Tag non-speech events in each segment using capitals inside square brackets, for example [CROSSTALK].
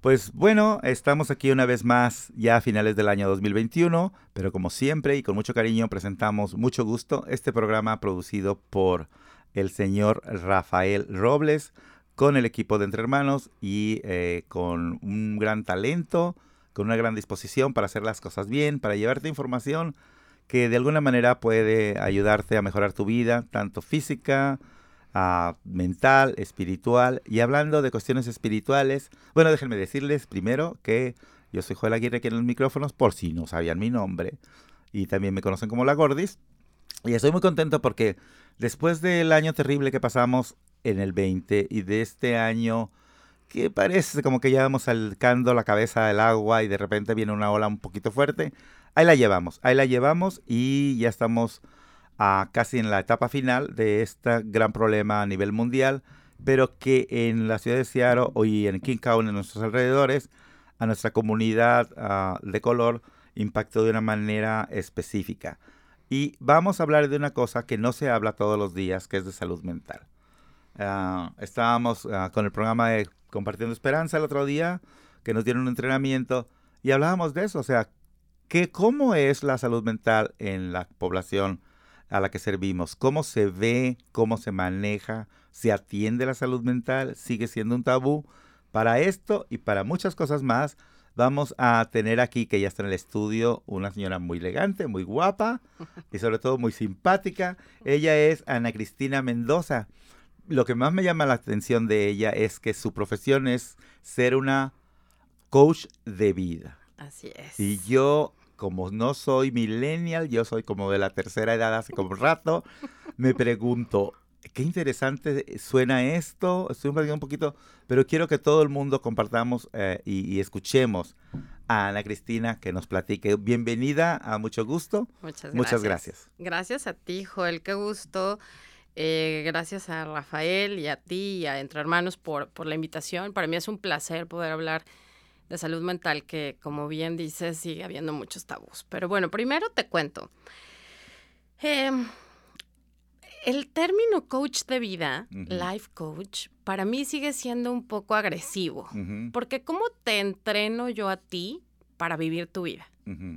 Pues bueno, estamos aquí una vez más ya a finales del año 2021, pero como siempre y con mucho cariño presentamos mucho gusto este programa producido por el señor Rafael Robles con el equipo de Entre Hermanos y eh, con un gran talento, con una gran disposición para hacer las cosas bien, para llevarte información que de alguna manera puede ayudarte a mejorar tu vida, tanto física, mental, espiritual. Y hablando de cuestiones espirituales, bueno, déjenme decirles primero que yo soy Joel Aguirre aquí en los micrófonos, por si no sabían mi nombre. Y también me conocen como La Gordis. Y estoy muy contento porque después del año terrible que pasamos en el 20 y de este año que parece como que ya vamos salcando la cabeza del agua y de repente viene una ola un poquito fuerte, ahí la llevamos, ahí la llevamos y ya estamos casi en la etapa final de este gran problema a nivel mundial, pero que en la ciudad de Seattle y en King County, en nuestros alrededores, a nuestra comunidad ah, de color impactó de una manera específica. Y vamos a hablar de una cosa que no se habla todos los días, que es de salud mental. Ah, estábamos ah, con el programa de Compartiendo Esperanza el otro día, que nos dieron un entrenamiento, y hablábamos de eso, o sea, que cómo es la salud mental en la población a la que servimos, cómo se ve, cómo se maneja, se atiende la salud mental, sigue siendo un tabú. Para esto y para muchas cosas más, vamos a tener aquí, que ya está en el estudio, una señora muy elegante, muy guapa y sobre todo muy simpática. Ella es Ana Cristina Mendoza. Lo que más me llama la atención de ella es que su profesión es ser una coach de vida. Así es. Y yo como no soy millennial, yo soy como de la tercera edad hace como un rato, me pregunto, qué interesante suena esto, estoy un poquito, pero quiero que todo el mundo compartamos eh, y, escuchemos a Ana Cristina que nos platique. Bienvenida, a mucho gusto. Muchas gracias. Muchas gracias. Gracias a ti, Joel, qué gusto. Eh, gracias a Rafael y a ti y a Entre Hermanos por, por la invitación. Para mí es un placer poder hablar de salud mental que, como bien dices, sigue habiendo muchos tabús. Pero bueno, primero te cuento. Em, el término coach de vida, life coach, para mí sigue siendo un poco agresivo, porque ¿cómo te entreno yo a ti para vivir tu vida?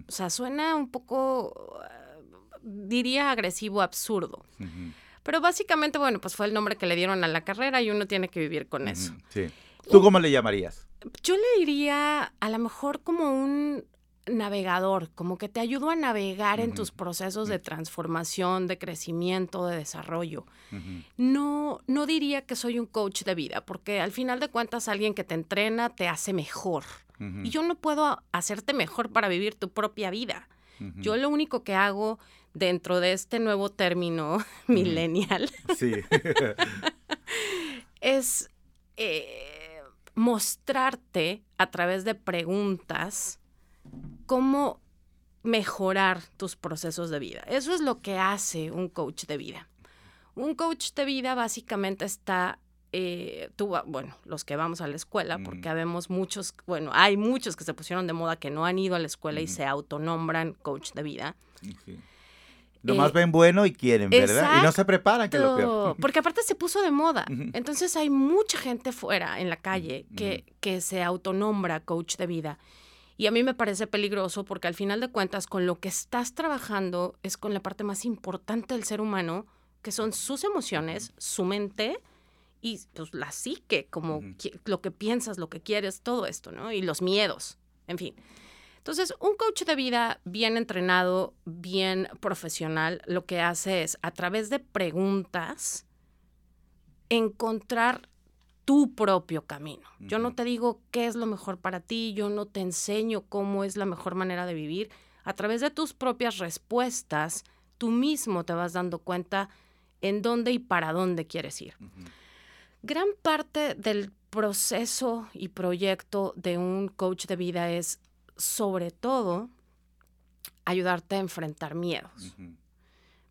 O sea, suena un poco, diría agresivo, absurdo. Pero básicamente, bueno, pues fue el nombre que le dieron a la carrera y uno tiene que vivir con eso. Sí. ¿Tú cómo le llamarías? Yo le diría a lo mejor como un navegador, como que te ayudo a navegar en tus procesos de transformación, de crecimiento, de desarrollo. No, no diría que soy un coach de vida, porque al final de cuentas alguien que te entrena te hace mejor. Y yo no puedo hacerte mejor para vivir tu propia vida. Yo lo único que hago dentro de este nuevo término millennial [LAUGHS] es eh, mostrarte a través de preguntas cómo mejorar tus procesos de vida. Eso es lo que hace un coach de vida. Un coach de vida básicamente está, eh, tú, bueno, los que vamos a la escuela, porque habemos muchos, bueno, hay muchos que se pusieron de moda que no han ido a la escuela y se autonombran coach de vida. Nomás eh, ven bueno y quieren, ¿verdad? Y no se preparan, que lo peor. [LAUGHS] Porque aparte se puso de moda. Entonces hay mucha gente fuera en la calle que, que se autonombra coach de vida. Y a mí me parece peligroso porque al final de cuentas con lo que estás trabajando es con la parte más importante del ser humano, que son sus emociones, su mente y pues, la psique, como lo que piensas, lo que quieres, todo esto, ¿no? Y los miedos, en fin. Entonces, un coach de vida bien entrenado, bien profesional, lo que hace es, a través de preguntas, encontrar tu propio camino. Yo no te digo qué es lo mejor para ti, yo no te enseño cómo es la mejor manera de vivir. A través de tus propias respuestas, tú mismo te vas dando cuenta en dónde y para dónde quieres ir. Gran parte del proceso y proyecto de un coach de vida es sobre todo, ayudarte a enfrentar miedos.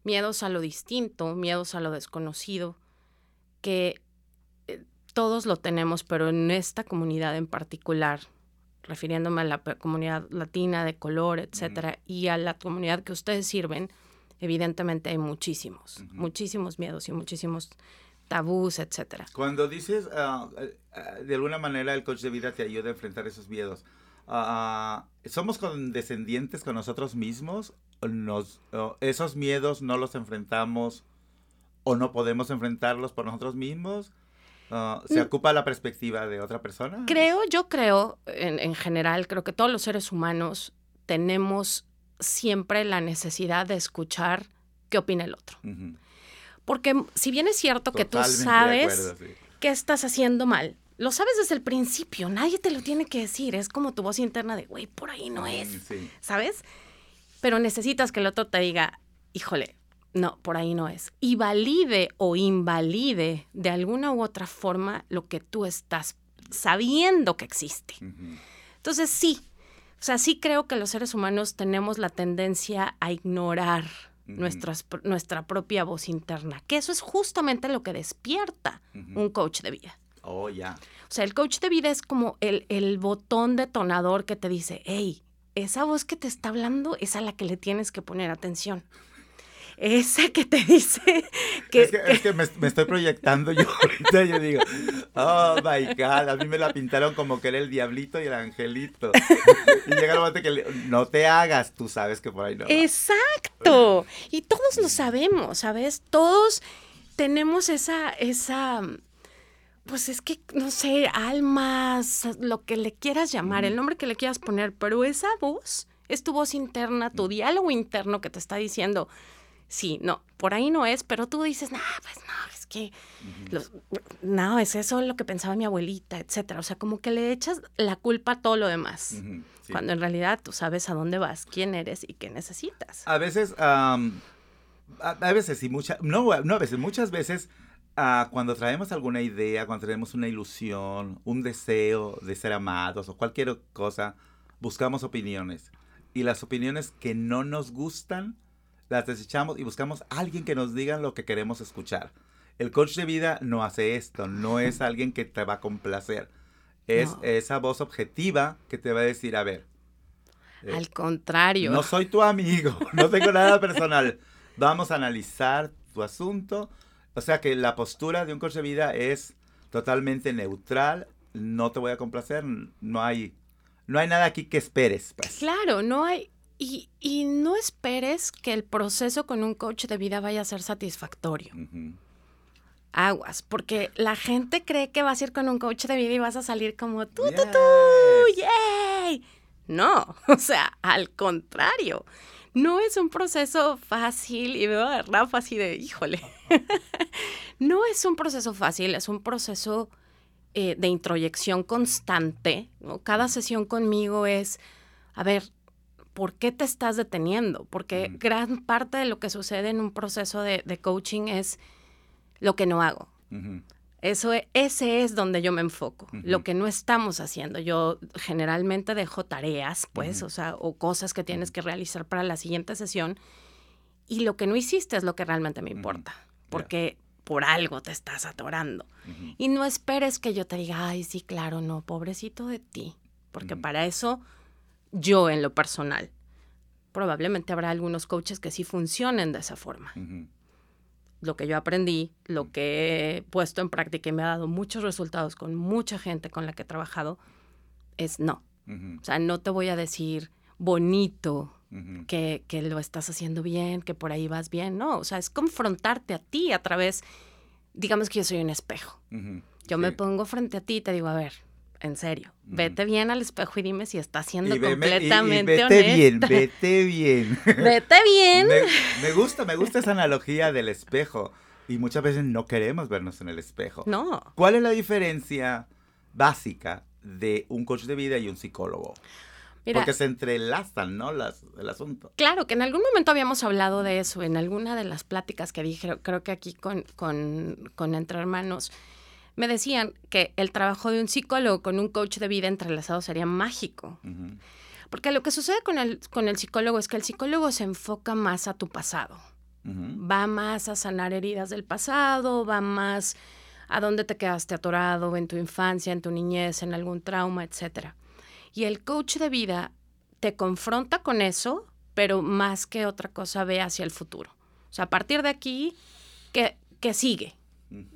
Miedos a lo distinto, miedos a lo desconocido, que eh, todos lo tenemos, pero en esta comunidad en particular, refiriéndome a la comunidad latina de color, etcétera, y a la comunidad que ustedes sirven, evidentemente hay muchísimos, muchísimos miedos y muchísimos tabús, etcétera. Cuando dices, ah, eh, de alguna manera el coach de vida te ayuda a enfrentar esos miedos. ¿Somos condescendientes con nosotros mismos? Nos, ¿Esos miedos no los enfrentamos o no podemos enfrentarlos por nosotros mismos? Ah, ¿Se mm. ocupa la perspectiva de otra persona? Creo, yo creo, en, general, creo que todos los seres humanos tenemos siempre la necesidad de escuchar qué opina el otro. Porque si bien es cierto que tú sabes qué estás haciendo mal, lo sabes desde el principio, nadie te lo tiene que decir, es como tu voz interna de, güey, por ahí no es, ¿sabes? Pero necesitas que el otro te diga, híjole, no, por ahí no es. Y valide o invalide de alguna u otra forma lo que tú estás sabiendo que existe. Entonces sí, o sea, sí creo que los seres humanos tenemos la tendencia a ignorar nuestra propia voz interna, que eso es justamente lo que despierta un coach de vida. Oh, ya. O sea, el coach de vida es como el, el botón detonador que te dice, hey, esa voz que te está hablando es a la que le tienes que poner atención. Ese que te [LAUGHS] dice que... Es que, me, estoy proyectando yo [LAUGHS] ahorita, yo digo, oh my God, a mí me la pintaron como que era el diablito y el angelito. Y llega el momento que no te hagas, tú sabes que por ahí no. Exacto. Y todos lo sabemos, ¿sabes? Todos tenemos esa, esa pues es que, no sé, almas, lo que le quieras llamar, el nombre que le quieras poner, pero esa voz es tu voz interna, tu diálogo interno que te está diciendo, sí, no, por ahí no es, pero tú dices, no, pues no, es que, no, es eso lo que pensaba mi abuelita, etcétera. O sea, como que le echas la culpa a todo lo demás, cuando en realidad tú sabes a dónde vas, quién eres y qué necesitas. A veces, a, veces y muchas, no, no a veces, muchas veces Ah, cuando traemos alguna idea, cuando traemos una ilusión, un deseo de ser amados o cualquier cosa, buscamos opiniones. Y las opiniones que no nos gustan, las desechamos y buscamos a alguien que nos diga lo que queremos escuchar. El coach de vida no hace esto, no es [LAUGHS] alguien que te va a complacer. Es esa voz objetiva que te va a decir, a ver. Eh, Al contrario. No soy tu amigo, [LAUGHS] no tengo nada personal. Vamos a analizar tu asunto o sea que la postura de un coach de vida es totalmente neutral, no te voy a complacer, no hay, no hay nada aquí que esperes. Pues. Claro, no hay, y, y, no esperes que el proceso con un coach de vida vaya a ser satisfactorio. Aguas, porque la gente cree que vas a ir con un coach de vida y vas a salir como tú, tú, tú, yay. No, [LAUGHS] o sea, al contrario no es un proceso fácil y veo a Rafa así de, híjole, [LAUGHS] no es un proceso fácil, es un proceso eh, de introyección constante. Cada sesión conmigo es, a ver, ¿por qué te estás deteniendo? Porque gran parte de lo que sucede en un proceso de, coaching es lo que no hago. Eso, e, ese es donde yo me enfoco, lo que no estamos haciendo. Yo generalmente dejo tareas, pues, o sea, o cosas que tienes que realizar para la siguiente sesión y lo que no hiciste es lo que realmente me importa, porque por algo te estás atorando. Y no esperes que yo te diga, ay, sí, claro, no, pobrecito de ti, porque para eso yo en lo personal, probablemente habrá algunos coaches que sí funcionen de esa forma lo que yo aprendí, lo que he puesto en práctica y me ha dado muchos resultados con mucha gente con la que he trabajado, es no. O sea, no te voy a decir bonito que, que, lo estás haciendo bien, que por ahí vas bien, no. O sea, es confrontarte a ti a través, digamos que yo soy un espejo. Yo me pongo frente a ti y te digo, a ver, en serio. Vete bien al espejo y dime si está siendo completamente y, vete bien, vete bien. [LAUGHS] vete bien. Me, gusta, me gusta esa analogía del espejo. Y muchas veces no queremos vernos en el espejo. No. ¿Cuál es la diferencia básica de un coach de vida y un psicólogo? Porque se entrelazan, ¿no? Las, el asunto. Claro, que en algún momento habíamos hablado de eso, en alguna de las pláticas que dije, creo que aquí con, con, con Entre Hermanos me decían que el trabajo de un psicólogo con un coach de vida entrelazado sería mágico. Porque lo que sucede con el, con el psicólogo es que el psicólogo se enfoca más a tu pasado. Va más a sanar heridas del pasado, va más a dónde te quedaste atorado en tu infancia, en tu niñez, en algún trauma, etc. Y el coach de vida te confronta con eso, pero más que otra cosa ve hacia el futuro. O sea, a partir de aquí, ¿qué, qué sigue?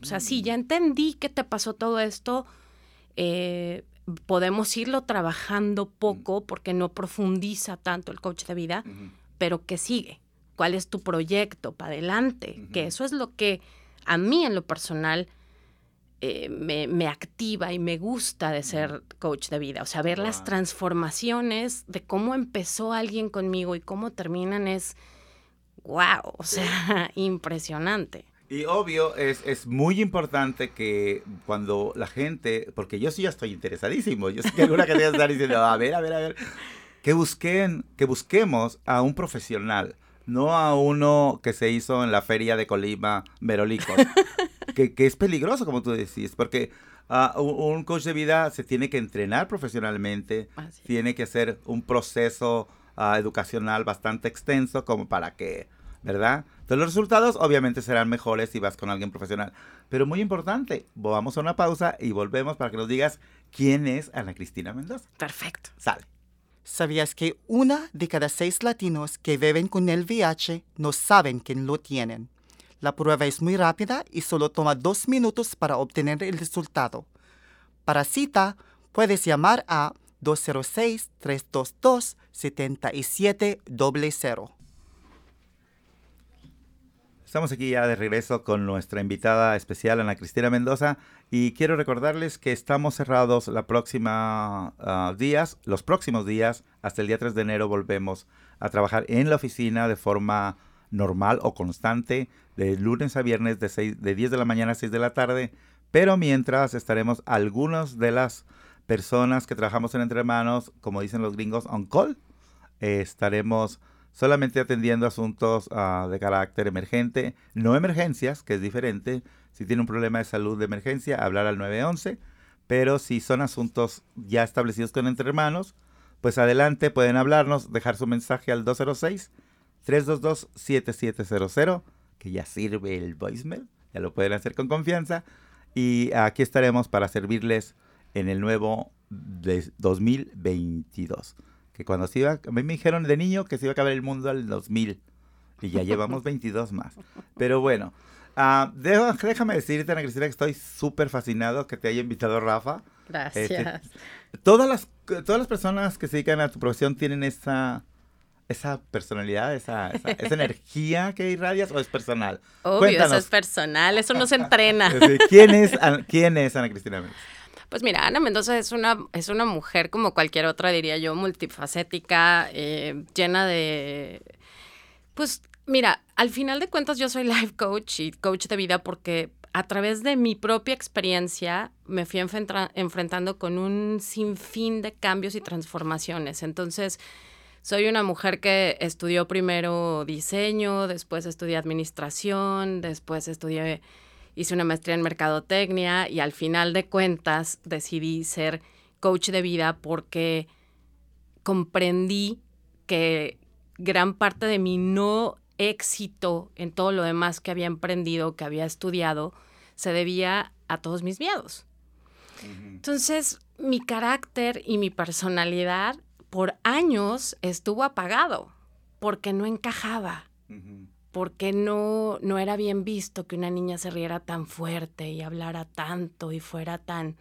O sea, sí, ya entendí que te pasó todo esto. eh, podemos irlo trabajando poco porque no profundiza tanto el coach de vida, pero que sigue. ¿Cuál es tu proyecto para adelante? Que eso es lo que a mí en lo personal eh, me, activa y me gusta de ser coach de vida. O sea, ver las transformaciones de cómo empezó alguien conmigo y cómo terminan es, wow, o sea, [LAUGHS] impresionante. Y obvio, es, es, muy importante que cuando la gente, porque yo sí ya estoy interesadísimo, yo sé que alguna gente está diciendo, a ver, a ver, a ver, que busquen, que busquemos a un profesional, no a uno que se hizo en la feria de Colima, Merolicos, que, que, es peligroso, como tú decís, porque uh, un coach de vida se tiene que entrenar profesionalmente, tiene que hacer un proceso uh, educacional bastante extenso como para que ¿verdad? Entonces los resultados obviamente serán mejores si vas con alguien profesional. Pero muy importante, vamos a una pausa y volvemos para que nos digas quién es Ana Cristina Mendoza. Perfecto. Sale. ¿Sabías que una de cada seis latinos que viven con el VIH no saben que lo tienen? La prueba es muy rápida y solo toma dos minutos para obtener el resultado. Para cita, puedes llamar a 206-322-7700. Estamos aquí ya de regreso con nuestra invitada especial, Ana Cristina Mendoza, y quiero recordarles que estamos cerrados la próxima ah, días, los próximos días, hasta el día 3 de enero volvemos a trabajar en la oficina de forma normal o constante, de lunes a viernes de, 6, de 10 de la mañana a 6 de la tarde, pero mientras estaremos algunas de las personas que trabajamos en Entre Manos, como dicen los gringos, on call, eh, estaremos solamente atendiendo asuntos ah, de carácter emergente, no emergencias, que es diferente. Si tiene un problema de salud de emergencia, hablar al 911. Pero si son asuntos ya establecidos con entre hermanos, pues adelante pueden hablarnos, dejar su mensaje al 206-322-7700, que ya sirve el voicemail, ya lo pueden hacer con confianza. Y aquí estaremos para servirles en el nuevo de 2022 que cuando se iba, a mí me dijeron de niño que se iba a acabar el mundo al 2000 y ya llevamos [LAUGHS] 22 más. Pero bueno, uh, déjame decirte, Ana Cristina, que estoy súper fascinado que te haya invitado Rafa. Gracias. Este, todas, las, todas las personas que se dedican a tu profesión tienen esa, esa personalidad, esa, esa, [LAUGHS] energía que irradias o es personal? Obvio, eso es personal, eso no se entrena. [LAUGHS] ¿Quién es, quién es Ana Cristina pues mira, Ana Mendoza es una, es una mujer como cualquier otra, diría yo, multifacética, eh, llena de... Pues mira, al final de cuentas yo soy life coach y coach de vida porque a través de mi propia experiencia me fui enfrentando con un sinfín de cambios y transformaciones. Entonces, soy una mujer que estudió primero diseño, después estudié administración, después estudié hice una maestría en mercadotecnia y al final de cuentas decidí ser coach de vida porque comprendí que gran parte de mi no éxito en todo lo demás que había emprendido, que había estudiado, se debía a todos mis miedos. Entonces, mi carácter y mi personalidad por años estuvo apagado porque no encajaba porque no, no era bien visto que una niña se riera tan fuerte y hablara tanto y fuera tan,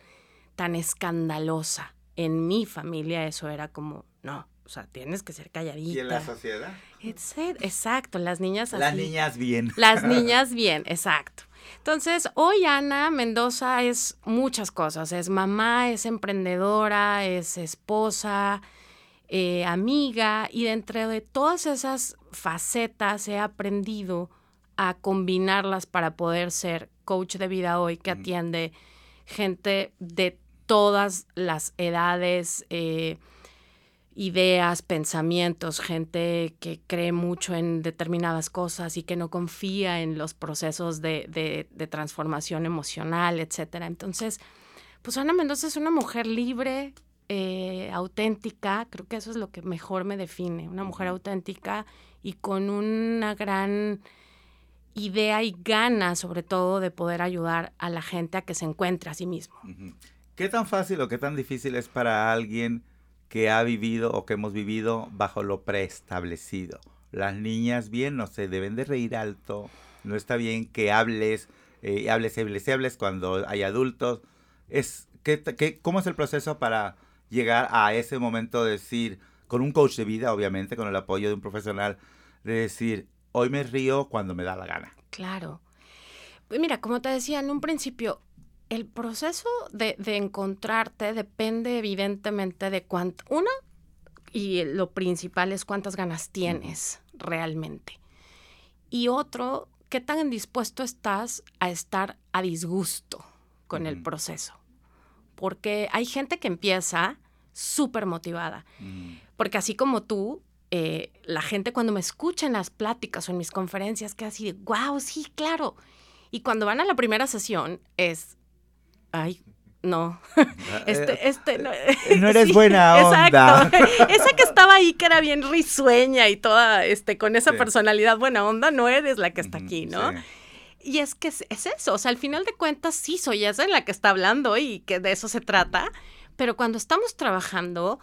tan escandalosa. En mi familia eso era como, no, o sea, tienes que ser calladita. ¿Y en la sociedad? exacto, las niñas así. Las niñas bien. Las [LAUGHS] niñas bien, exacto. Entonces, hoy Ana Mendoza es muchas cosas. Es mamá, es emprendedora, es esposa, eh, amiga, y dentro de todas esas facetas he aprendido a combinarlas para poder ser coach de vida hoy que atiende gente de todas las edades, eh, ideas, pensamientos, gente que cree mucho en determinadas cosas y que no confía en los procesos de, de transformación emocional, etc. Entonces, pues Ana Mendoza es una mujer libre, eh, auténtica, creo que eso es lo que mejor me define, una mujer auténtica y con una gran idea y gana sobre todo de poder ayudar a la gente a que se encuentre a sí mismo. ¿Qué tan fácil o qué tan difícil es para alguien que ha vivido o que hemos vivido bajo lo preestablecido? Las niñas bien no se deben de reír alto, no está bien que hables, eh, hables, hables, hables cuando hay adultos. Es ¿Qué, qué, ¿Cómo es el proceso para llegar a ese momento de decir, con un coach de vida, obviamente, con el apoyo de un profesional, de decir, hoy me río cuando me da la gana? Claro. Pues mira, como te decía en un principio, el proceso de, de encontrarte depende evidentemente de cuánto, uno, y lo principal es cuántas ganas tienes realmente. Y otro, qué tan dispuesto estás a estar a disgusto con el proceso. Porque hay gente que empieza súper motivada. Porque así como tú, eh, la gente cuando me escucha en las pláticas o en mis conferencias, que así de, wow, sí, claro. Y cuando van a la primera sesión es, ay, no, [LAUGHS] este, Eh, este, no, no [LAUGHS] eres Sí, buena onda. Exacto. [LAUGHS] Esa que estaba ahí que era bien risueña y toda, este, con esa Sí. personalidad buena onda, no eres la que está aquí, ¿no? sí. Y es que es, es eso, o sea, al final de cuentas sí soy esa en la que está hablando y que de eso se trata, pero cuando estamos trabajando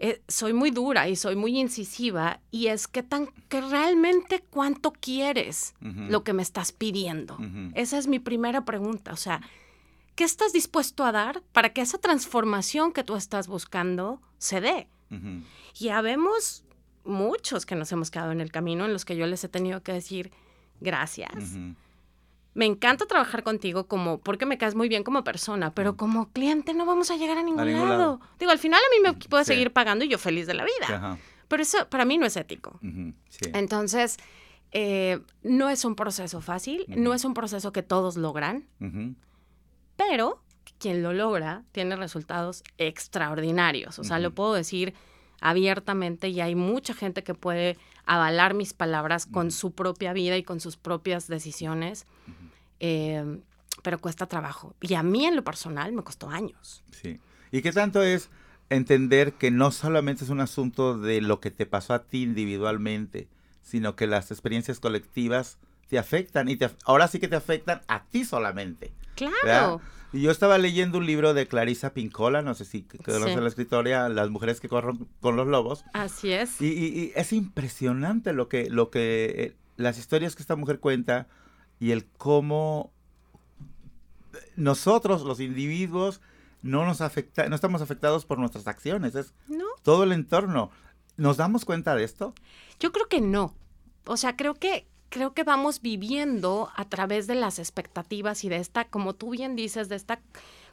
eh, soy muy dura y soy muy incisiva y es que tan que realmente cuánto quieres lo que me estás pidiendo. Esa es mi primera pregunta, o sea, ¿qué estás dispuesto a dar para que esa transformación que tú estás buscando se dé? Ujú. Y habemos muchos que nos hemos quedado en el camino en los que yo les he tenido que decir gracias. Me encanta trabajar contigo como porque me caes muy bien como persona, pero como cliente no vamos a llegar a ningún, ningún lado. lado. Digo, al final a mí me puedes Sí. seguir pagando y yo feliz de la vida. Ajá. Pero eso para mí no es ético. Sí. Entonces, eh, no es un proceso fácil, no es un proceso que todos logran, pero quien lo logra tiene resultados extraordinarios. O sea, lo puedo decir abiertamente y hay mucha gente que puede avalar mis palabras con su propia vida y con sus propias decisiones, eh, pero cuesta trabajo. Y a mí en lo personal me costó años. Sí. ¿Y qué tanto es entender que no solamente es un asunto de lo que te pasó a ti individualmente, sino que las experiencias colectivas te afectan y te, ahora sí que te afectan a ti solamente? Claro. ¿verdad? Y yo estaba leyendo un libro de Clarisa Pincola, no sé si conoces Sí. la escritora, Las mujeres que corren con los lobos. Así es. Y, y- y es impresionante lo que, lo que, eh, las historias que esta mujer cuenta y el cómo nosotros, los individuos, no nos afecta, no estamos afectados por nuestras acciones, es ¿No? todo el entorno. ¿Nos damos cuenta de esto? Yo creo que no. O sea, creo que creo que vamos viviendo a través de las expectativas y de esta, como tú bien dices, de esta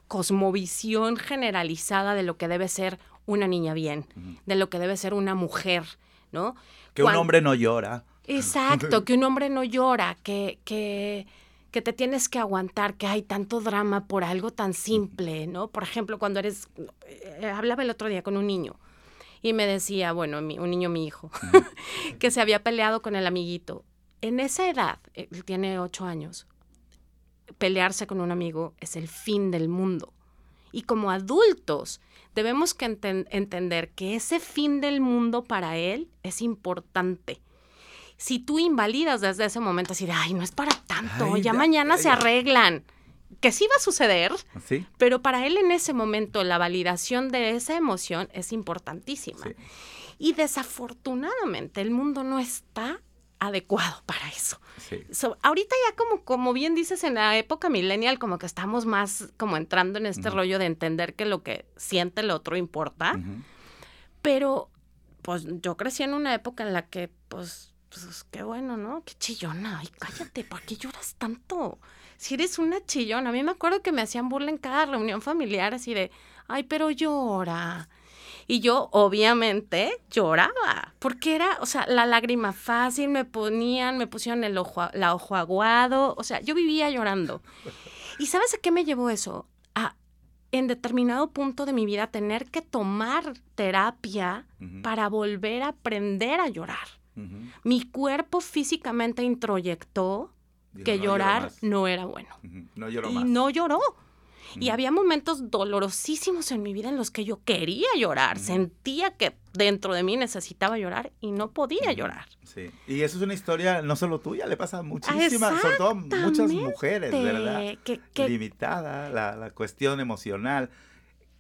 cosmovisión generalizada de lo que debe ser una niña bien, de lo que debe ser una mujer, ¿no? Que un hombre no llora. Exacto, [LAUGHS] que un hombre no llora, que, que, que te tienes que aguantar, que hay tanto drama por algo tan simple, ¿no? Por ejemplo, cuando eres, eh, hablaba el otro día con un niño y me decía, bueno, mi- un niño, mi hijo, [LAUGHS] que se había peleado con el amiguito. En esa edad, él tiene ocho años, pelearse con un amigo es el fin del mundo. Y como adultos debemos que enten- entender que ese fin del mundo para él es importante. Si tú invalidas desde ese momento así de, ay, no es para tanto, Ay, ya mañana se arreglan, que sí va a suceder, ¿Sí? pero para él en ese momento la validación de esa emoción es importantísima. Sí. Y desafortunadamente el mundo no está adecuado para eso. Sí. So, ahorita ya como, como bien dices, en la época millennial, como que estamos más como entrando en este rollo de entender que lo que siente el otro importa. Pero, pues yo crecí en una época en la que, pues, pues qué bueno, ¿no? Qué chillona. Ay, cállate, ¿por qué lloras tanto? Si eres una chillona. A mí me acuerdo que me hacían burla en cada reunión familiar así de, ay, pero llora. Y yo, obviamente, lloraba, porque era, o sea, la lágrima fácil, me ponían, me pusieron el ojo, la ojo aguado, o sea, yo vivía llorando. ¿Y sabes a qué me llevó eso? A, en determinado punto de mi vida, tener que tomar terapia para volver a aprender a llorar. Mi cuerpo físicamente introyectó Dijo, que "No lloro llorar más". no era bueno. No lloro Y más. no lloró. Y había momentos dolorosísimos en mi vida en los que yo quería llorar, sentía que dentro de mí necesitaba llorar y no podía llorar. Sí. Y eso es una historia no solo tuya, le pasa a muchísimas, sobre todo muchas mujeres, ¿verdad? Que, que- Limitada la, la cuestión emocional.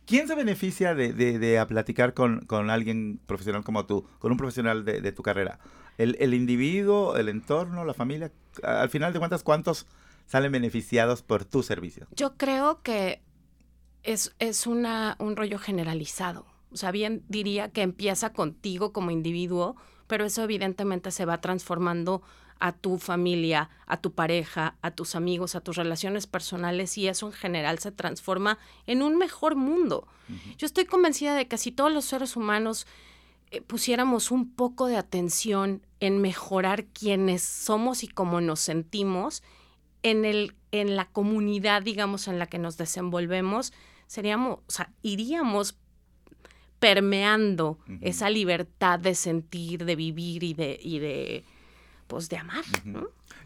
¿Quién se beneficia de, de- a platicar con, con alguien profesional como tú, con un profesional de, de tu carrera? ¿El, el individuo, el entorno, la familia? Al final de cuentas, ¿cuántos salen beneficiados por tu servicio? yo creo que es, es una, un rollo generalizado. O sea, bien diría que empieza contigo como individuo, pero eso evidentemente se va transformando a tu familia, a tu pareja, a tus amigos, a tus relaciones personales y eso en general se transforma en un mejor mundo. Yo estoy convencida de que si todos los seres humanos eh, pusiéramos un poco de atención en mejorar quienes somos y cómo nos sentimos en, el, en la comunidad, digamos, en la que nos desenvolvemos, seríamos, o sea, iríamos permeando esa libertad de sentir, de vivir y de, y de pues de amar.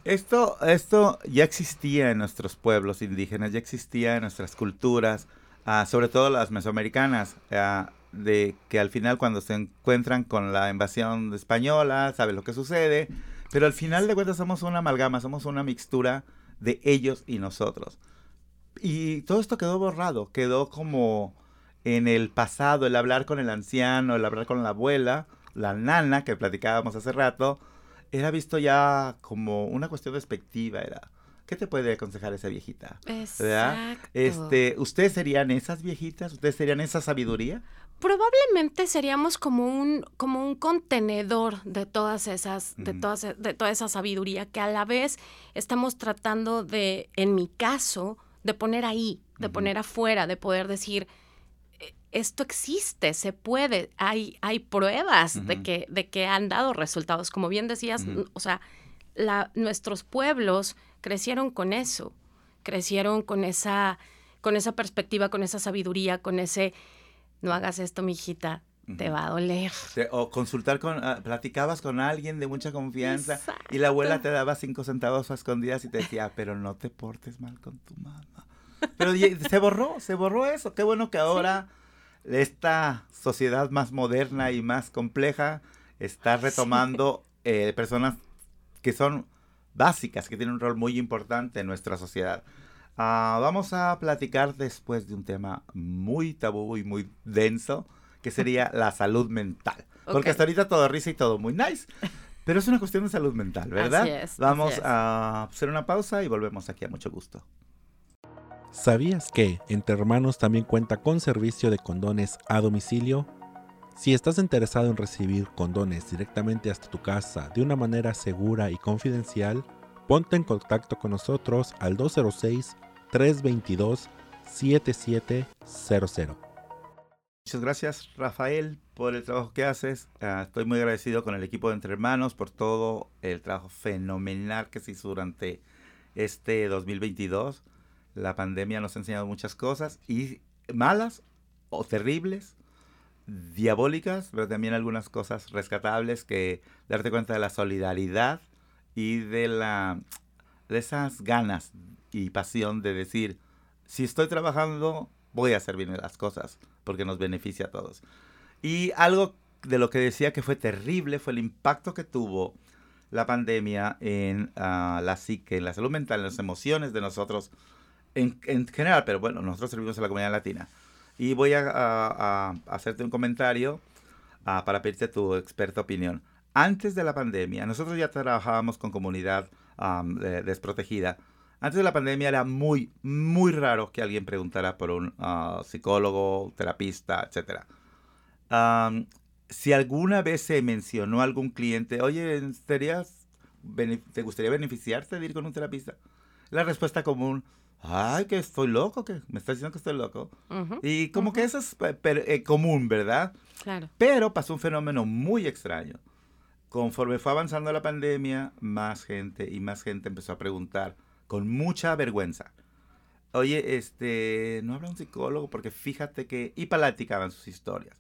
Esto, esto ya existía en nuestros pueblos indígenas, ya existía en nuestras culturas, ah, sobre todo las mesoamericanas, ah, de que al final cuando se encuentran con la invasión española, sabe lo que sucede, pero al final de cuentas somos una amalgama, somos una mixtura de ellos y nosotros. Y todo esto quedó borrado, quedó como en el pasado, el hablar con el anciano, el hablar con la abuela, la nana que platicábamos hace rato, era visto ya como una cuestión despectiva, era... ¿Qué te puede aconsejar esa viejita? Exacto. Este, ¿Ustedes serían esas viejitas? ¿Ustedes serían esa sabiduría? Probablemente seríamos como un, como un contenedor de todas esas, de todas, de toda esa sabiduría que a la vez estamos tratando de, en mi caso, de poner ahí, de poner afuera, de poder decir, esto existe, se puede, hay, hay pruebas de, que, de que han dado resultados. Como bien decías, o sea, la, nuestros pueblos crecieron con eso, crecieron con esa, con esa perspectiva, con esa sabiduría, con ese, no hagas esto, mijita, te va a doler. O consultar con, ah, platicabas con alguien de mucha confianza y la abuela te daba cinco centavos a escondidas y te decía, pero no te portes mal con tu mamá. Pero se borró, se borró eso. Qué bueno que ahora esta sociedad más moderna y más compleja está retomando eh, personas que son básicas, que tienen un rol muy importante en nuestra sociedad. Ah, vamos a platicar después de un tema muy tabú y muy denso, que sería [LAUGHS] la salud mental. Porque hasta ahorita todo risa y todo muy nice. Pero es una cuestión de salud mental, ¿verdad? Vamos a hacer una pausa y volvemos aquí a mucho gusto. ¿Sabías que Entre Hermanos también cuenta con servicio de condones a domicilio? Si estás interesado en recibir condones directamente hasta tu casa de una manera segura y confidencial, ponte en contacto con nosotros al 206-322-7700. Muchas gracias Rafael por el trabajo que haces. Ah, estoy muy agradecido con el equipo de Entre Hermanos por todo el trabajo fenomenal que se hizo durante este 2022. La pandemia nos ha enseñado muchas cosas y malas o terribles, diabólicas, pero también algunas cosas rescatables que darte cuenta de la solidaridad y de la de esas ganas y pasión de decir, si estoy trabajando, voy a hacer bien las cosas, porque nos beneficia a todos. Y algo de lo que decía que fue terrible fue el impacto que tuvo la pandemia en ah, la psique, en la salud mental, en las emociones de nosotros en, general, pero bueno, nosotros servimos a la comunidad latina. Y voy a, hacerte un comentario ah, para pedirte tu experta opinión. Antes de la pandemia, nosotros ya trabajábamos con comunidad desprotegida. Antes de la pandemia era muy, muy raro que alguien preguntara por un uh, psicólogo, terapista, etc. si alguna vez se mencionó a algún cliente, oye, ¿te gustaría beneficiarte de ir con un terapista? La respuesta común, ay, que estoy loco, que me está diciendo que estoy loco. y como que eso es eh, común, ¿verdad? Claro. Pero pasó un fenómeno muy extraño. Conforme fue avanzando la pandemia, más gente y más gente empezó a preguntar con mucha vergüenza. Oye, este, no habla un psicólogo porque fíjate que... Y platicaban sus historias.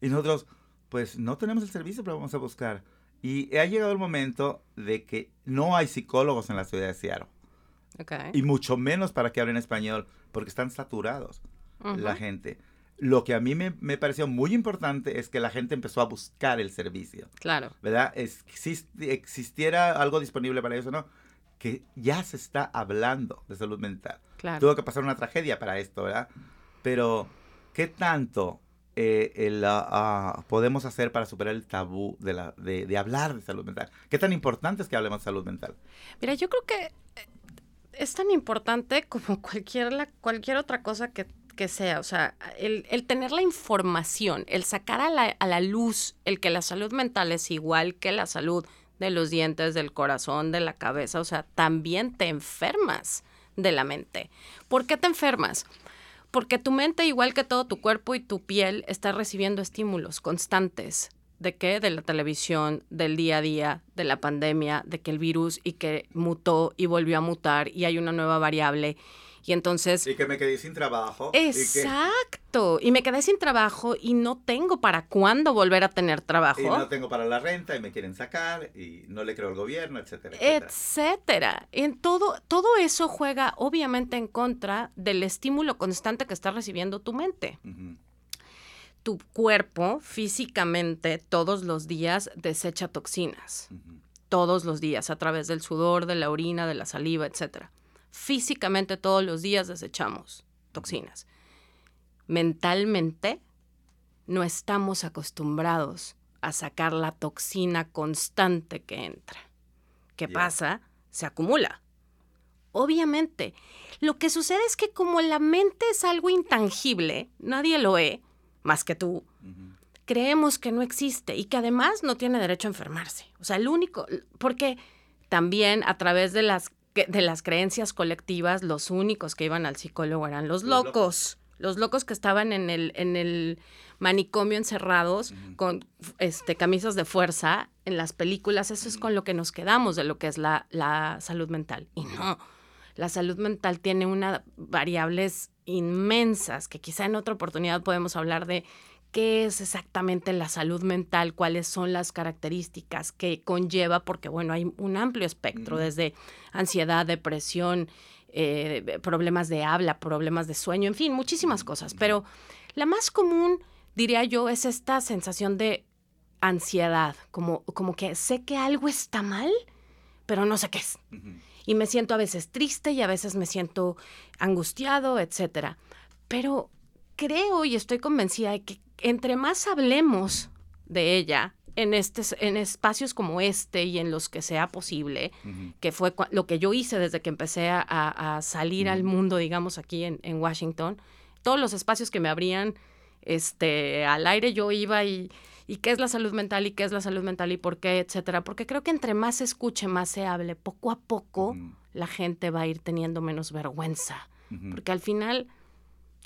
Y nosotros, pues no tenemos el servicio, pero vamos a buscar. Y ha llegado el momento de que no hay psicólogos en la ciudad de Seattle. Y mucho menos para que hablen español, porque están saturados la gente. Lo que a mí me, pareció muy importante es que la gente empezó a buscar el servicio. Claro. ¿Verdad? Existiera algo disponible para eso, ¿no? Que ya se está hablando de salud mental. Claro. Tuvo que pasar una tragedia para esto, ¿verdad? Pero, ¿qué tanto eh, ah, ah, podemos hacer para superar el tabú de, la, de, de, hablar de salud mental? ¿Qué tan importante es que hablemos de salud mental? Mira, yo creo que es tan importante como [LAUGHS] cualquier, cualquier otra cosa que, que sea, o sea, el, el tener la información, el sacar a la, a la luz el que la salud mental es igual que la salud de los dientes, del corazón, de la cabeza, o sea, también te enfermas de la mente. ¿Por qué te enfermas? Porque tu mente, igual que todo tu cuerpo y tu piel, está recibiendo estímulos constantes. ¿De qué? De la televisión, del día a día, de la pandemia, de que el virus y que mutó y volvió a mutar y hay una nueva variable. Y entonces... Y que me quedé sin trabajo. Exacto. Y, me quedé sin trabajo y no tengo para cuándo volver a tener trabajo. Y no tengo para la renta y me quieren sacar y no le creo al gobierno, etcétera. Etcétera. En todo, todo eso juega obviamente en contra del estímulo constante que está recibiendo tu mente. Tu cuerpo físicamente todos los días desecha toxinas. Todos los días, a través del sudor, de la orina, de la saliva, etcétera físicamente todos los días desechamos toxinas. Mentalmente no estamos acostumbrados a sacar la toxina constante que entra. ¿Qué pasa? Se acumula. Obviamente, lo que sucede es que como la mente es algo intangible, nadie lo ve, más que tú, creemos que no existe y que además no tiene derecho a enfermarse. O sea, el único, porque también a través de las de las creencias colectivas, los únicos que iban al psicólogo eran los, locos. Los locos que estaban en el, en el manicomio encerrados con este, camisas de fuerza en las películas, eso es con lo que nos quedamos de lo que es la, la salud mental. Y no, la salud mental tiene unas variables inmensas que quizá en otra oportunidad podemos hablar de qué es exactamente la salud mental, cuáles son las características que conlleva, porque bueno, hay un amplio espectro, desde ansiedad, depresión, eh, problemas de habla, problemas de sueño, en fin, muchísimas cosas. Pero la más común, diría yo, es esta sensación de ansiedad, como, como que sé que algo está mal, pero no sé qué es. Y me siento a veces triste y a veces me siento angustiado, etcétera. Pero creo y estoy convencida de que entre más hablemos de ella en, este, en espacios como este y en los que sea posible, que fue lo que yo hice desde que empecé a, salir al mundo, digamos, aquí en, Washington, todos los espacios que me abrían este, al aire, yo iba y, y qué es la salud mental y qué es la salud mental y por qué, etcétera. Porque creo que entre más se escuche, más se hable, poco a poco la gente va a ir teniendo menos vergüenza. Porque al final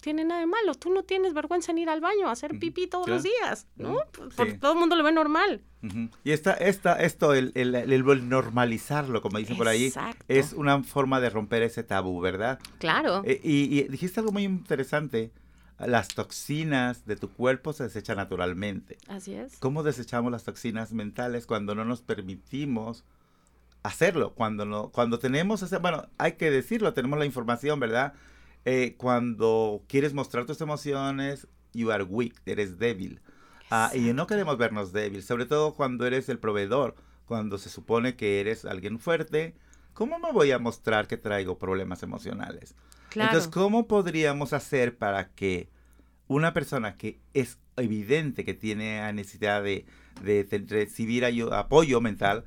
tiene nada de malo. Tú no tienes vergüenza en ir al baño a hacer pipí todos los días, ¿no? Porque todo el mundo lo ve normal. Y esta, esta, esto, el, el, normalizarlo, como dicen por ahí, es una forma de romper ese tabú, ¿verdad? Claro. Eh, y, dijiste algo muy interesante. Las toxinas de tu cuerpo se desechan naturalmente. Así es. ¿Cómo desechamos las toxinas mentales cuando no nos permitimos hacerlo? Cuando no, cuando tenemos ese, bueno, hay que decirlo, tenemos la información, ¿verdad? Eh, cuando quieres mostrar tus emociones, you are weak, eres débil. Ah, y no queremos vernos débil, sobre todo cuando eres el proveedor, cuando se supone que eres alguien fuerte. ¿Cómo me voy a mostrar que traigo problemas emocionales? Entonces, ¿cómo podríamos hacer para que una persona que es evidente que tiene necesidad de, recibir apoyo mental,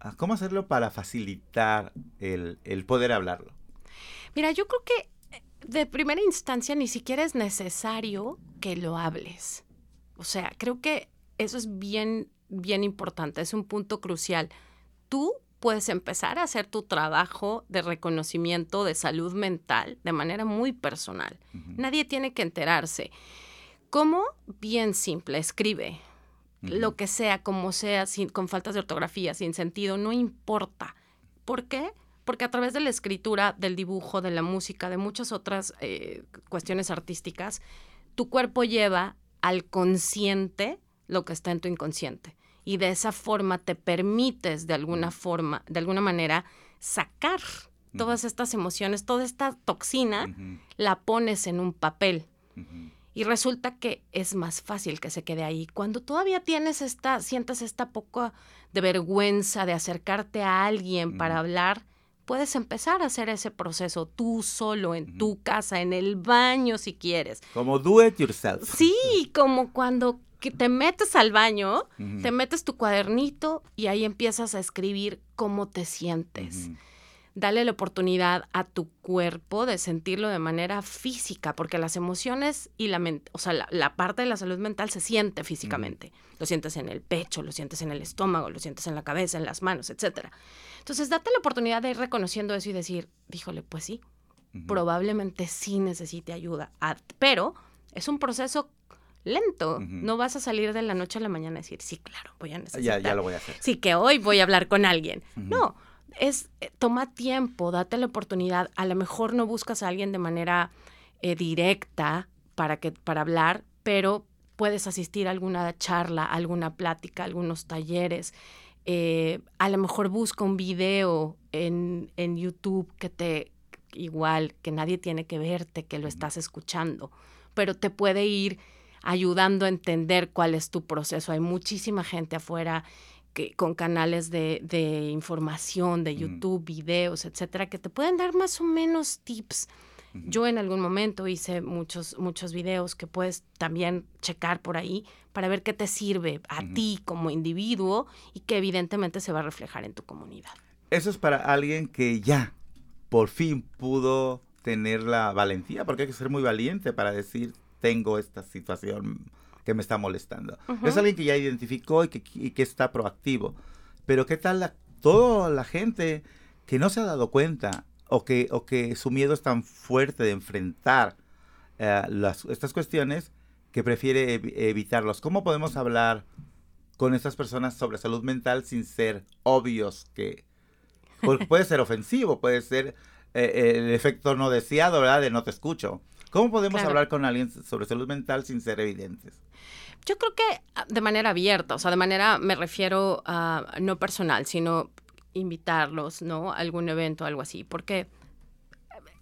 ah, ¿cómo hacerlo para facilitar el, el poder hablarlo? Mira, yo creo que de primera instancia ni siquiera es necesario que lo hables. O sea, creo que eso es bien, bien importante, es un punto crucial. Tú puedes empezar a hacer tu trabajo de reconocimiento de salud mental de manera muy personal. Nadie tiene que enterarse. ¿Cómo? Bien simple, escribe. Lo que sea, como sea, sin, con faltas de ortografía, sin sentido, no importa. ¿Por qué? porque a través de la escritura, del dibujo, de la música, de muchas otras eh, cuestiones artísticas, tu cuerpo lleva al consciente lo que está en tu inconsciente. Y de esa forma te permites de alguna forma, de alguna manera, sacar todas estas emociones, toda esta toxina, la pones en un papel. Y resulta que es más fácil que se quede ahí. Cuando todavía tienes esta, sientes esta poco de vergüenza de acercarte a alguien para hablar, puedes empezar a hacer ese proceso tú solo, en tu casa, en el baño si quieres. Como do it yourself. Sí, [LAUGHS] como cuando te metes al baño, te metes tu cuadernito y ahí empiezas a escribir cómo te sientes. dale la oportunidad a tu cuerpo de sentirlo de manera física, porque las emociones y la mente, o sea, la, parte de la salud mental se siente físicamente. Lo sientes en el pecho, lo sientes en el estómago, lo sientes en la cabeza, en las manos, etcétera. Entonces, date la oportunidad de ir reconociendo eso y decir, híjole, pues sí, probablemente sí necesite ayuda, pero es un proceso lento. No vas a salir de la noche a la mañana y decir, sí, claro, voy a necesitar. Ya, ya lo voy a hacer. Sí, que hoy voy a hablar con alguien. No, es, eh, toma tiempo, date la oportunidad. A lo mejor no buscas a alguien de manera eh, directa para, que, para hablar, pero puedes asistir a alguna charla, alguna plática, algunos talleres. Eh, a lo mejor busca un video en, en YouTube que te, igual, que nadie tiene que verte, que lo estás escuchando, pero te puede ir ayudando a entender cuál es tu proceso. Hay muchísima gente afuera que, con canales de, de información, de YouTube, videos, etcétera, que te pueden dar más o menos tips. Yo en algún momento hice muchos, muchos videos que puedes también checar por ahí para ver qué te sirve a ti como individuo y que evidentemente se va a reflejar en tu comunidad. Eso es para alguien que ya por fin pudo tener la valentía, porque hay que ser muy valiente para decir, tengo esta situación que me está molestando. Es alguien que ya identificó y que, está proactivo. Pero ¿qué tal la, toda la gente que no se ha dado cuenta o que, o que su miedo es tan fuerte de enfrentar eh, estas cuestiones que prefiere evitarlos? ¿Cómo podemos hablar con estas personas sobre salud mental sin ser obvios que puede ser [LAUGHS] ofensivo, puede ser eh, el efecto no deseado, ¿verdad? De no te escucho. ¿Cómo podemos hablar con alguien sobre salud mental sin ser evidentes? Yo creo que ah, de manera abierta, o sea, de manera, me refiero a no personal, sino invitarlos, ¿no? A algún evento, algo así, porque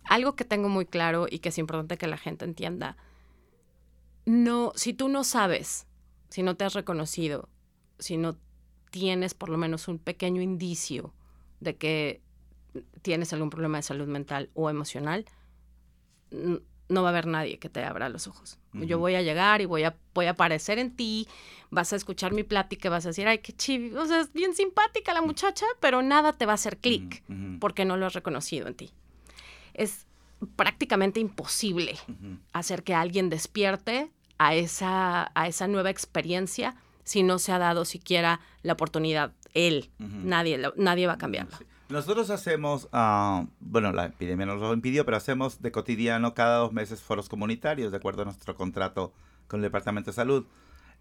algo que tengo muy claro y que es importante que la gente entienda, no, si tú no sabes, si no te has reconocido, si no tienes por lo menos un pequeño indicio de que tienes algún problema de salud mental o emocional, no va a haber nadie que te abra los ojos. Yo voy a llegar y voy a, voy a aparecer en ti, vas a escuchar mi plática, vas a decir, ay, qué chido, o sea, es bien simpática la muchacha, pero nada te va a hacer clic porque no lo has reconocido en ti. Es prácticamente imposible hacer que alguien despierte a esa, a esa nueva experiencia si no se ha dado siquiera la oportunidad él. nadie, nadie va a cambiarlo. Nosotros hacemos, ah, bueno, la epidemia nos lo impidió, pero hacemos de cotidiano cada dos meses foros comunitarios, de acuerdo a nuestro contrato con el Departamento de Salud.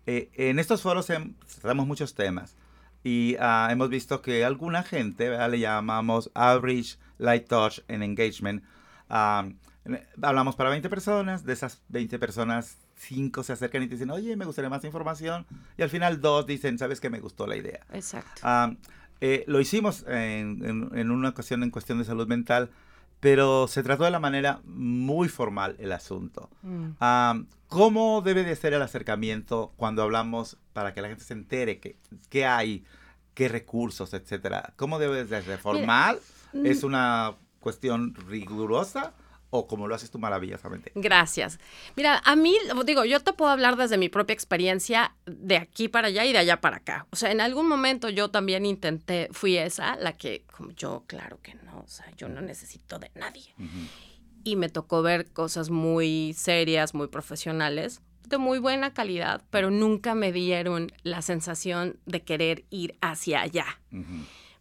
Eh, en estos foros tratamos muchos temas y ah, hemos visto que alguna gente, le llamamos Average Light Touch and Engagement, ah, hablamos para 20 personas, de esas 20 personas, 5 se acercan y te dicen, oye, me gustaría más información, y al final dos dicen, sabes que me gustó la idea. Exacto. Eh, lo hicimos en, una ocasión en cuestión de salud mental, pero se trató de la manera muy formal el asunto. Mm. ¿Cómo debe de ser el acercamiento cuando hablamos para que la gente se entere qué hay, qué recursos, etcétera? ¿Cómo debe de ser formal? ¿Es mm. una cuestión rigurosa? O como lo haces tú maravillosamente. Gracias. Mira, a mí, digo, yo te puedo hablar desde mi propia experiencia de aquí para allá y de allá para acá. O sea, en algún momento yo también intenté, fui esa, la que, como yo, claro que no, o sea, yo no necesito de nadie. Y me tocó ver cosas muy serias, muy profesionales, de muy buena calidad, pero nunca me dieron la sensación de querer ir hacia allá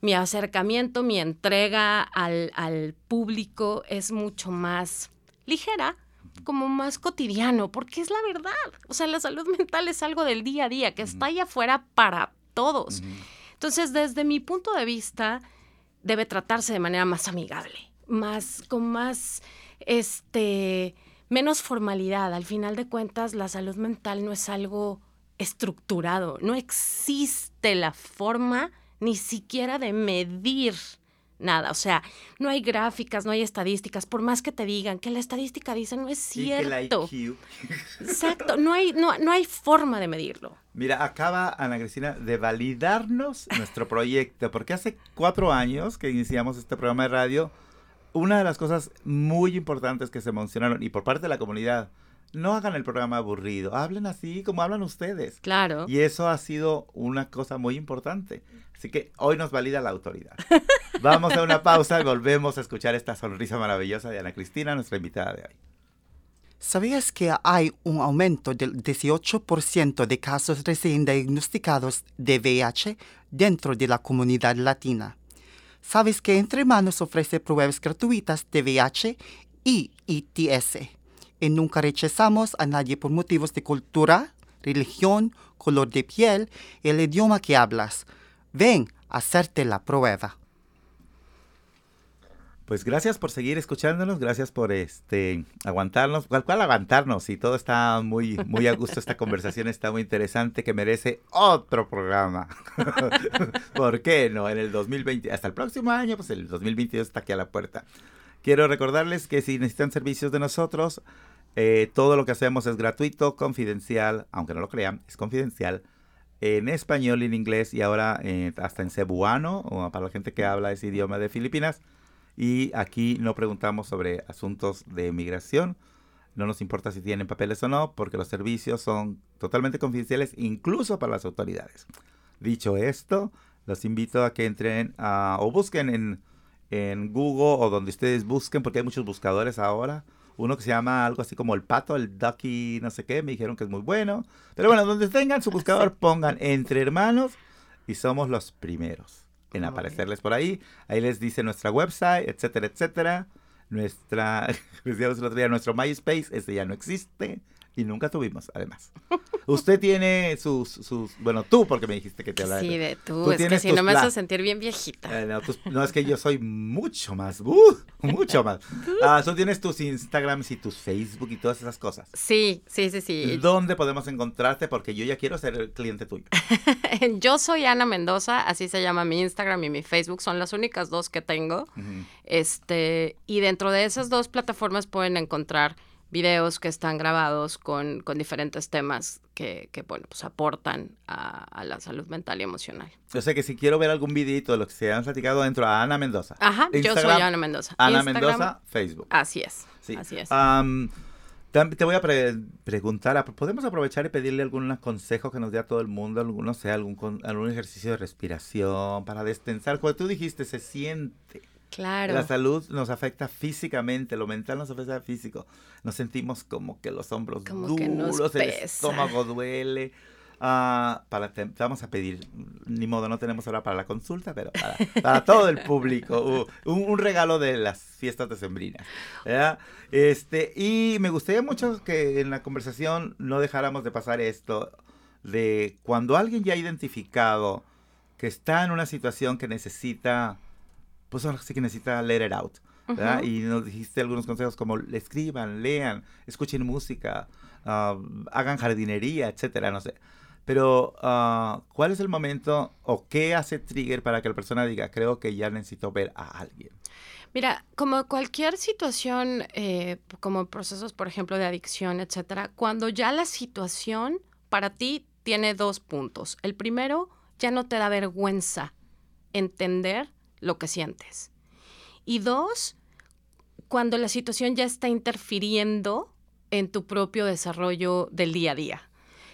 mi acercamiento, mi entrega al, público es mucho más ligera, como más cotidiano, porque es la verdad. O sea, la salud mental es algo del día a día, que está ahí afuera para todos. Entonces, desde mi punto de vista, debe tratarse de manera más amigable, más, con más, este, menos formalidad. Al final de cuentas, la salud mental no es algo estructurado, no existe la forma ni siquiera de medir nada. O sea, no hay gráficas, no hay estadísticas. Por más que te digan que la estadística dice no es cierto. Exacto, no hay, no, no hay forma de medirlo. Mira, acaba Ana Cristina de validarnos nuestro proyecto, porque hace cuatro años que iniciamos este programa de radio, una de las cosas muy importantes que se mencionaron, y por parte de la comunidad, no hagan el programa aburrido, hablen así como hablan ustedes. Claro. Y eso ha sido una cosa muy importante. Así que hoy nos valida la autoridad. [LAUGHS] Vamos a una pausa y volvemos a escuchar esta sonrisa maravillosa de Ana Cristina, nuestra invitada de hoy. ¿Sabías que hay un aumento del 18% de casos recién diagnosticados de VIH dentro de la comunidad latina? ¿Sabes que Entre Manos ofrece pruebas gratuitas de VIH y ITS? Y nunca rechazamos a nadie por motivos de cultura, religión, color de piel y el idioma que hablas. Ven a hacerte la prueba. Pues gracias por seguir escuchándonos, gracias por este aguantarnos, cuál cual aguantarnos y todo está muy muy a gusto esta conversación está muy interesante que merece otro programa. [LAUGHS] ¿Por qué no? En el 2020 hasta el próximo año, pues el 2022 está aquí a la puerta. Quiero recordarles que si necesitan servicios de nosotros, eh, todo lo que hacemos es gratuito, confidencial, aunque no lo crean, es confidencial en español en inglés y ahora eh, hasta en cebuano o para la gente que habla ese idioma de Filipinas. Y aquí no preguntamos sobre asuntos de migración. No nos importa si tienen papeles o no, porque los servicios son totalmente confidenciales, incluso para las autoridades. Dicho esto, los invito a que entren a, o busquen en, en Google o donde ustedes busquen, porque hay muchos buscadores ahora. Uno que se llama algo así como el pato, el ducky, no sé qué, me dijeron que es muy bueno. Pero bueno, donde tengan su buscador, pongan entre hermanos y somos los primeros en aparecerles por ahí. Ahí les dice nuestra website, etcétera, etcétera. Nuestra, [LAUGHS] decíamos el otro día, nuestro MySpace, ese ya no existe y nunca tuvimos, además. Usted tiene sus, sus, bueno, tú, porque me dijiste que te hablaba. Sí, de tú, es que si no me haces sentir bien viejita. Eh, no, es que yo soy mucho más, uh, mucho más. [LAUGHS] Ah, tú tienes tus Instagrams y tus Facebook y todas esas cosas. Sí, sí, sí, sí. ¿Dónde podemos encontrarte? Porque yo ya quiero ser el cliente tuyo. [LAUGHS] yo soy Ana Mendoza, así se llama mi Instagram y mi Facebook, son las únicas dos que tengo. Este, y dentro de esas dos plataformas pueden encontrar videos que están grabados con, con diferentes temas que, que, bueno, pues aportan a, a, la salud mental y emocional. Yo sé que si quiero ver algún videito de lo que se han platicado dentro a Ana Mendoza. Ajá, yo soy Ana Mendoza. Ana Instagram, Mendoza, Facebook. Así es. Sí. Así es. Um, te voy a pre preguntar, ¿podemos aprovechar y pedirle algún consejo que nos dé a todo el mundo? Algún, no sé, algún, algún ejercicio de respiración para destensar. Cuando tú dijiste, se siente. Claro. La salud nos afecta físicamente, lo mental nos afecta físico. Nos sentimos como que los hombros como duros, el estómago duele. Uh, para te, vamos a pedir, ni modo, no tenemos hora para la consulta, pero para, para todo el público, uh, un, un, regalo de las fiestas decembrinas. ¿verdad? Este, y me gustaría mucho que en la conversación no dejáramos de pasar esto, de cuando alguien ya ha identificado que está en una situación que necesita pues ahora sí que necesita let it out. Uh -huh. Y nos dijiste algunos consejos como escriban, lean, escuchen música, uh, hagan jardinería, etcétera, no sé. Pero, uh, ¿cuál es el momento o qué hace trigger para que la persona diga, creo que ya necesito ver a alguien? Mira, como cualquier situación, eh, como procesos, por ejemplo, de adicción, etcétera, cuando ya la situación para ti tiene dos puntos. El primero, ya no te da vergüenza entender lo que sientes. Y dos, cuando la situación ya está interfiriendo en tu propio desarrollo del día a día.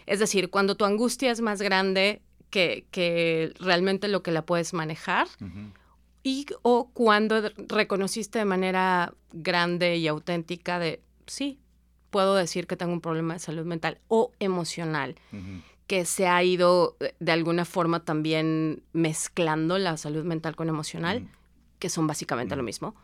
Es decir, cuando tu angustia es más grande que, que realmente lo que la puedes manejar. Uh -huh. Y o cuando reconociste de manera grande y auténtica de, sí, puedo decir que tengo un problema de salud mental o emocional. Uh -huh que se ha ido de alguna forma también mezclando la salud mental con emocional, mm. que son básicamente mm. lo mismo.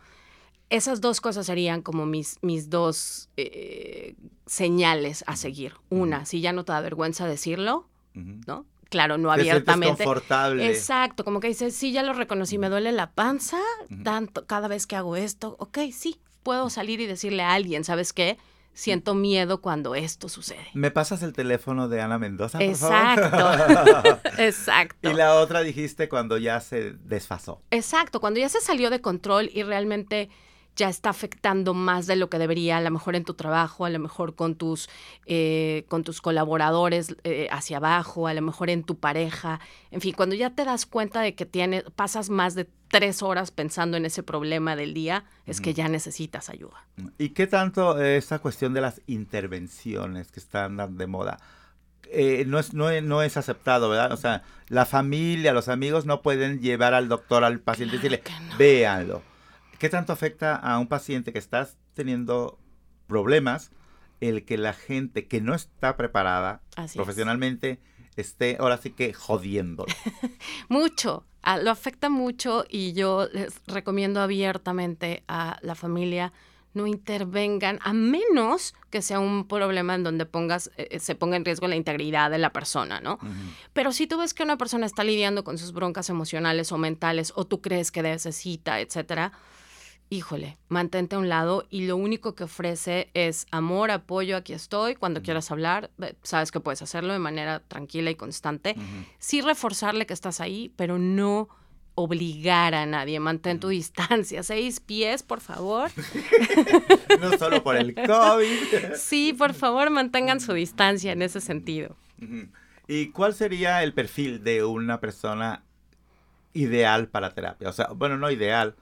Esas dos cosas serían como mis, mis dos eh, señales a seguir. Una, mm. si ya no te da vergüenza decirlo. ¿no? Claro, no abiertamente. confortable. Exacto, como que dices, sí, ya lo reconocí, me duele la panza, tanto cada vez que hago esto, ok, sí, puedo salir y decirle a alguien, ¿sabes qué? Siento miedo cuando esto sucede. ¿Me pasas el teléfono de Ana Mendoza, por Exacto. favor? [LAUGHS] Exacto. Y la otra dijiste cuando ya se desfasó. Exacto, cuando ya se salió de control y realmente ya está afectando más de lo que debería, a lo mejor en tu trabajo, a lo mejor con tus, eh, con tus colaboradores eh, hacia abajo, a lo mejor en tu pareja. En fin, cuando ya te das cuenta de que tienes, pasas más de tres horas pensando en ese problema del día, es que ya necesitas ayuda. ¿Y qué tanto esta cuestión de las intervenciones que están de moda? Eh, no, es, no, no, es aceptado, ¿verdad? O sea, la familia, los amigos no pueden llevar al doctor, al paciente y decirle, véanlo ¿Qué tanto afecta a un paciente que está teniendo problemas el que la gente que no está preparada profesionalmente esté ahora sí que jodiendo? [LAUGHS] mucho, ah, lo afecta mucho y yo les recomiendo abiertamente a la familia no intervengan a menos que sea un problema en donde pongas, eh, eh, se ponga en riesgo la integridad de la persona, ¿no? Pero si tú ves que una persona está lidiando con sus broncas emocionales o mentales o tú crees que necesita, etcétera, híjole, mantente a un lado y lo único que ofrece es amor, apoyo, aquí estoy, cuando quieras hablar, sabes que puedes hacerlo de manera tranquila y constante. Sí reforzarle que estás ahí, pero no obligar a nadie, mantén tu distancia, [LAUGHS] seis pies, por favor. [LAUGHS] no solo por el COVID. [LAUGHS] sí, por favor, mantengan su distancia en ese sentido. ¿Y cuál sería el perfil de una persona ideal para terapia? O sea, bueno, no ideal,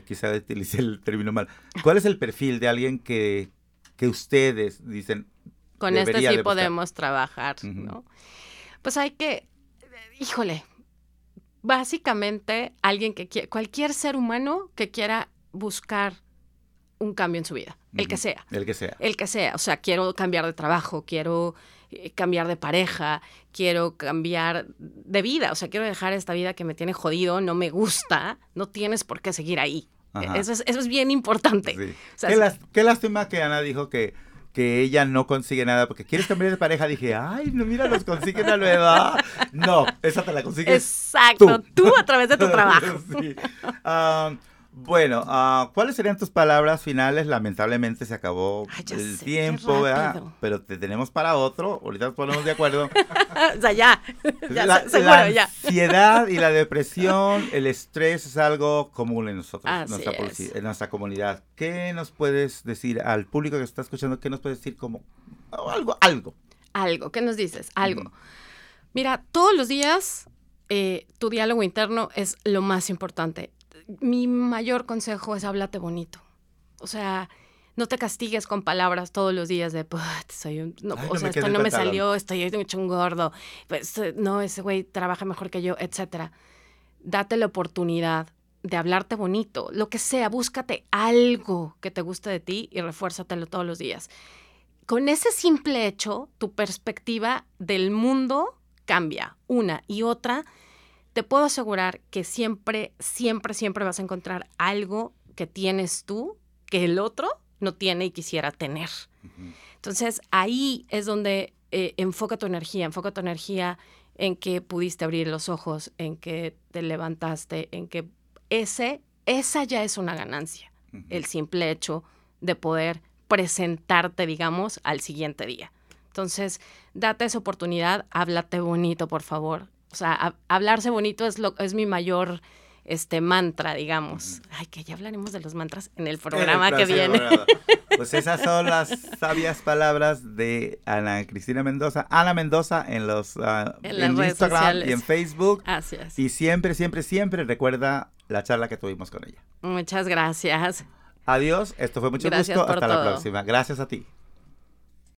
quizá utilicé el término mal. ¿Cuál es el perfil de alguien que, que ustedes dicen? Con este sí podemos trabajar, ¿no? Pues hay que, híjole, básicamente alguien que quiera, cualquier ser humano que quiera buscar un cambio en su vida, el que sea. El que sea. El que sea. O sea, quiero cambiar de trabajo, quiero cambiar de pareja, quiero cambiar de vida, o sea, quiero dejar esta vida que me tiene jodido, no me gusta, no tienes por qué seguir ahí. Eso es, eso es, bien importante. qué, lástima que Ana dijo que, que ella no consigue nada porque quieres cambiar de pareja. Dije, ay, no, mira, los consiguen a la edad. No, esa te la consigues. Exacto, tú, a través de tu [LAUGHS] trabajo. sí. Ah, bueno, uh, ¿cuáles serían tus palabras finales? Lamentablemente se acabó el tiempo, ¿verdad? Pero te tenemos para otro. Ahorita nos ponemos de acuerdo. [LAUGHS] o sea, ya. [LAUGHS] ya la, seguro, ya. ansiedad y la [LAUGHS] depresión, el estrés es algo común en nosotros, nuestra, en nuestra comunidad. ¿Qué nos puedes decir al público que está escuchando? ¿Qué nos puedes decir como algo, algo? Algo, ¿qué nos dices? Algo. Mira, todos los días eh, tu diálogo interno es lo más importante mi mayor consejo es háblate bonito. O sea, no te castigues con palabras todos los días de, soy un, no, o sea, esto no me salió, estoy hecho un gordo, pues, eh, no, ese güey trabaja mejor que yo, etcétera. Date la oportunidad de hablarte bonito, lo que sea, búscate algo que te guste de ti y refuérzatelo todos los días. Con ese simple hecho, tu perspectiva del mundo cambia. Una y otra, te puedo asegurar que siempre, siempre, siempre vas a encontrar algo que tienes tú que el otro no tiene y quisiera tener. Entonces ahí es donde eh, enfoca tu energía, enfoca tu energía en que pudiste abrir los ojos, en que te levantaste, en que ese, esa ya es una ganancia, el simple hecho de poder presentarte, digamos, al siguiente día. Entonces, date esa oportunidad, háblate bonito, por favor, o sea, hablarse bonito es, lo, es mi mayor este mantra, digamos. Ay, que ya hablaremos de los mantras en el programa que viene. [LAUGHS] Pues esas son las sabias palabras de Ana Cristina Mendoza. Ana Mendoza en los uh, en, Instagram y en Facebook. Así es. Y siempre, siempre, siempre recuerda la charla que tuvimos con ella. Muchas gracias. Adiós, esto fue mucho gusto. Hasta la próxima. Gracias a ti.